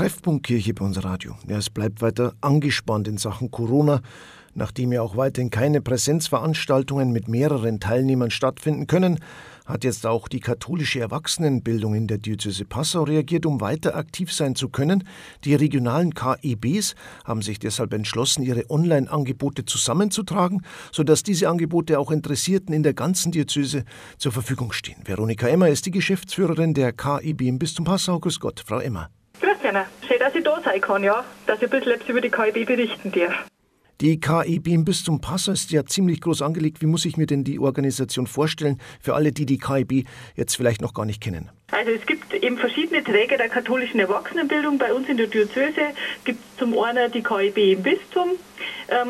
Treffpunkt Kirche bei uns Radio. Ja, es bleibt weiter angespannt in Sachen Corona. Nachdem ja auch weiterhin keine Präsenzveranstaltungen mit mehreren Teilnehmern stattfinden können, hat jetzt auch die katholische Erwachsenenbildung in der Diözese Passau reagiert, um weiter aktiv sein zu können. Die regionalen KEBs haben sich deshalb entschlossen, ihre Online-Angebote zusammenzutragen, sodass diese Angebote auch Interessierten in der ganzen Diözese zur Verfügung stehen. Veronika Emmer ist die Geschäftsführerin der KEB im Bistum Passau. Grüß Gott, Frau Emmer. Ihnen. Schön, dass ich da sein kann, ja. Dass ich ein bisschen über die KEB berichten darf. Die KEB im Bistum Passau ist ja ziemlich groß angelegt. Wie muss ich mir denn die Organisation vorstellen, für alle, die die KEB jetzt vielleicht noch gar nicht kennen? Also es gibt eben verschiedene Träger der katholischen Erwachsenenbildung. Bei uns in der Diözese gibt es zum einen die KEB im Bistum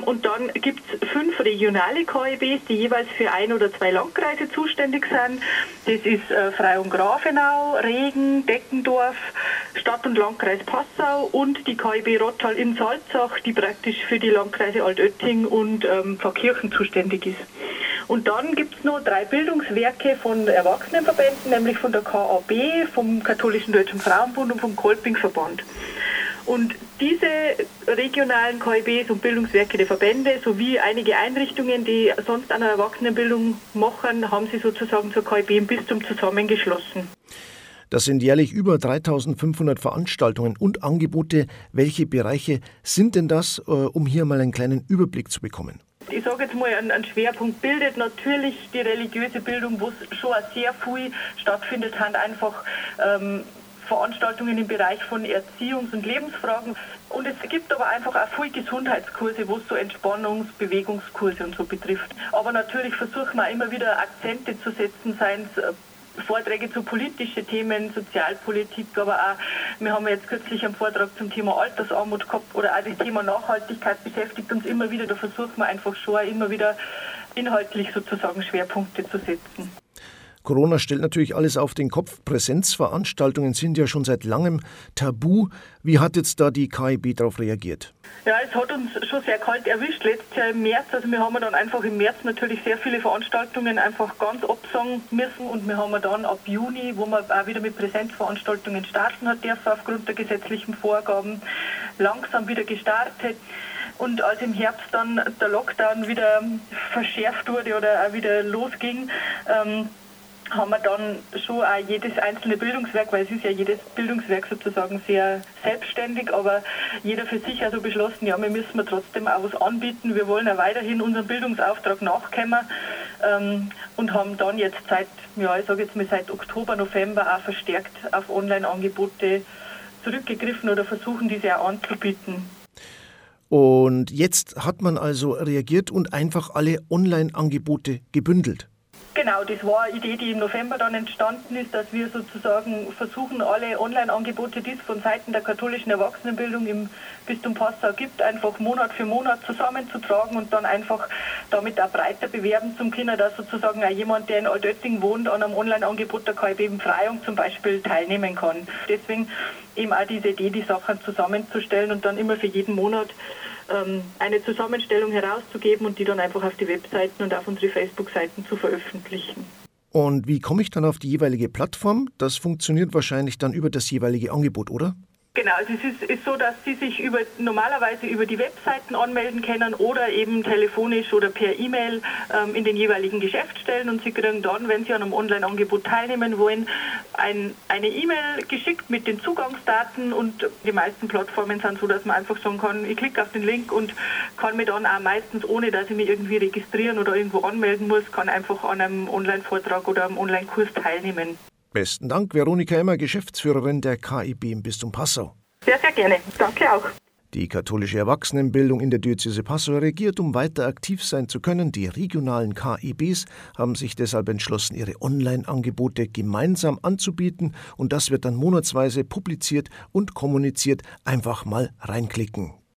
und dann gibt es fünf regionale KEBs, die jeweils für ein oder zwei Landkreise zuständig sind. Das ist äh, Freyung Grafenau, Regen, Deckendorf, Stadt- und Landkreis Passau und die KEB Rottal in Salzach, die praktisch für die Landkreise Altötting und ähm, Pfarrkirchen zuständig ist. Und dann gibt es noch drei Bildungswerke von Erwachsenenverbänden, nämlich von der KAB, vom Katholischen Deutschen Frauenbund und vom Kolpingverband. Und diese regionalen KIBs und Bildungswerke der Verbände sowie einige Einrichtungen, die sonst eine Erwachsenenbildung machen, haben sie sozusagen zur KIB im Bistum zusammengeschlossen. Das sind jährlich über 3500 Veranstaltungen und Angebote. Welche Bereiche sind denn das, äh, um hier mal einen kleinen Überblick zu bekommen? ich sage jetzt mal, einen, Schwerpunkt bildet natürlich die religiöse Bildung, wo schon sehr viel stattfindet, haben einfach ähm, Veranstaltungen im Bereich von Erziehungs- und Lebensfragen. Und es gibt aber einfach auch viele Gesundheitskurse, wo es so Entspannungs-, Bewegungskurse und so betrifft. Aber natürlich versuchen wir immer wieder Akzente zu setzen, seien es äh, Vorträge zu politischen Themen, Sozialpolitik, aber auch, wir haben jetzt kürzlich einen Vortrag zum Thema Altersarmut gehabt oder auch das Thema Nachhaltigkeit beschäftigt uns immer wieder. Da versuchen wir einfach schon immer wieder inhaltlich sozusagen Schwerpunkte zu setzen. Corona stellt natürlich alles auf den Kopf. Präsenzveranstaltungen sind ja schon seit langem tabu. Wie hat jetzt da die KIB darauf reagiert? Ja, es hat uns schon sehr kalt erwischt letztes Jahr im März. Also wir haben dann einfach im März natürlich sehr viele Veranstaltungen einfach ganz absagen müssen und wir haben dann ab Juni, wo man auch wieder mit Präsenzveranstaltungen starten hat dürfen aufgrund der gesetzlichen Vorgaben, langsam wieder gestartet. Und als im Herbst dann der Lockdown wieder verschärft wurde oder auch wieder losging, ähm, haben wir dann schon auch jedes einzelne Bildungswerk, weil es ist ja jedes Bildungswerk sozusagen sehr selbstständig, aber jeder für sich also beschlossen, ja, wir müssen trotzdem auch was anbieten. Wir wollen ja weiterhin unserem Bildungsauftrag nachkommen ähm, und haben dann jetzt seit, ja, ich sage jetzt mal seit Oktober, November auch verstärkt auf Online-Angebote zurückgegriffen oder versuchen, diese auch anzubieten. Und jetzt hat man also reagiert und einfach alle Online-Angebote gebündelt. Genau, das war eine Idee, die im November dann entstanden ist, dass wir sozusagen versuchen, alle Online-Angebote, die es von Seiten der katholischen Erwachsenenbildung im Bistum Passau gibt, einfach Monat für Monat zusammenzutragen und dann einfach damit auch breiter bewerben zum Kinder, dass sozusagen auch jemand, der in Altötting wohnt, an einem Online-Angebot der KIB eben Freiung zum Beispiel teilnehmen kann. Deswegen eben auch diese Idee, die Sachen zusammenzustellen und dann immer für jeden Monat eine Zusammenstellung herauszugeben und die dann einfach auf die Webseiten und auf unsere Facebook-Seiten zu veröffentlichen. Und wie komme ich dann auf die jeweilige Plattform? Das funktioniert wahrscheinlich dann über das jeweilige Angebot, oder? Genau, also es ist, ist, so, dass Sie sich über, normalerweise über die Webseiten anmelden können oder eben telefonisch oder per E-Mail ähm, in den jeweiligen Geschäftsstellen und Sie kriegen dann, wenn Sie an einem Online-Angebot teilnehmen wollen, ein, eine E-Mail geschickt mit den Zugangsdaten und die meisten Plattformen sind so, dass man einfach sagen kann, ich klicke auf den Link und kann mir dann auch meistens, ohne dass ich mich irgendwie registrieren oder irgendwo anmelden muss, kann einfach an einem Online-Vortrag oder einem Online-Kurs teilnehmen. Besten Dank, Veronika Emmer, Geschäftsführerin der KIB im Bistum Passau. Sehr, sehr gerne. Danke auch. Die katholische Erwachsenenbildung in der Diözese Passau regiert, um weiter aktiv sein zu können. Die regionalen KIBs haben sich deshalb entschlossen, ihre Online-Angebote gemeinsam anzubieten und das wird dann monatsweise publiziert und kommuniziert. Einfach mal reinklicken.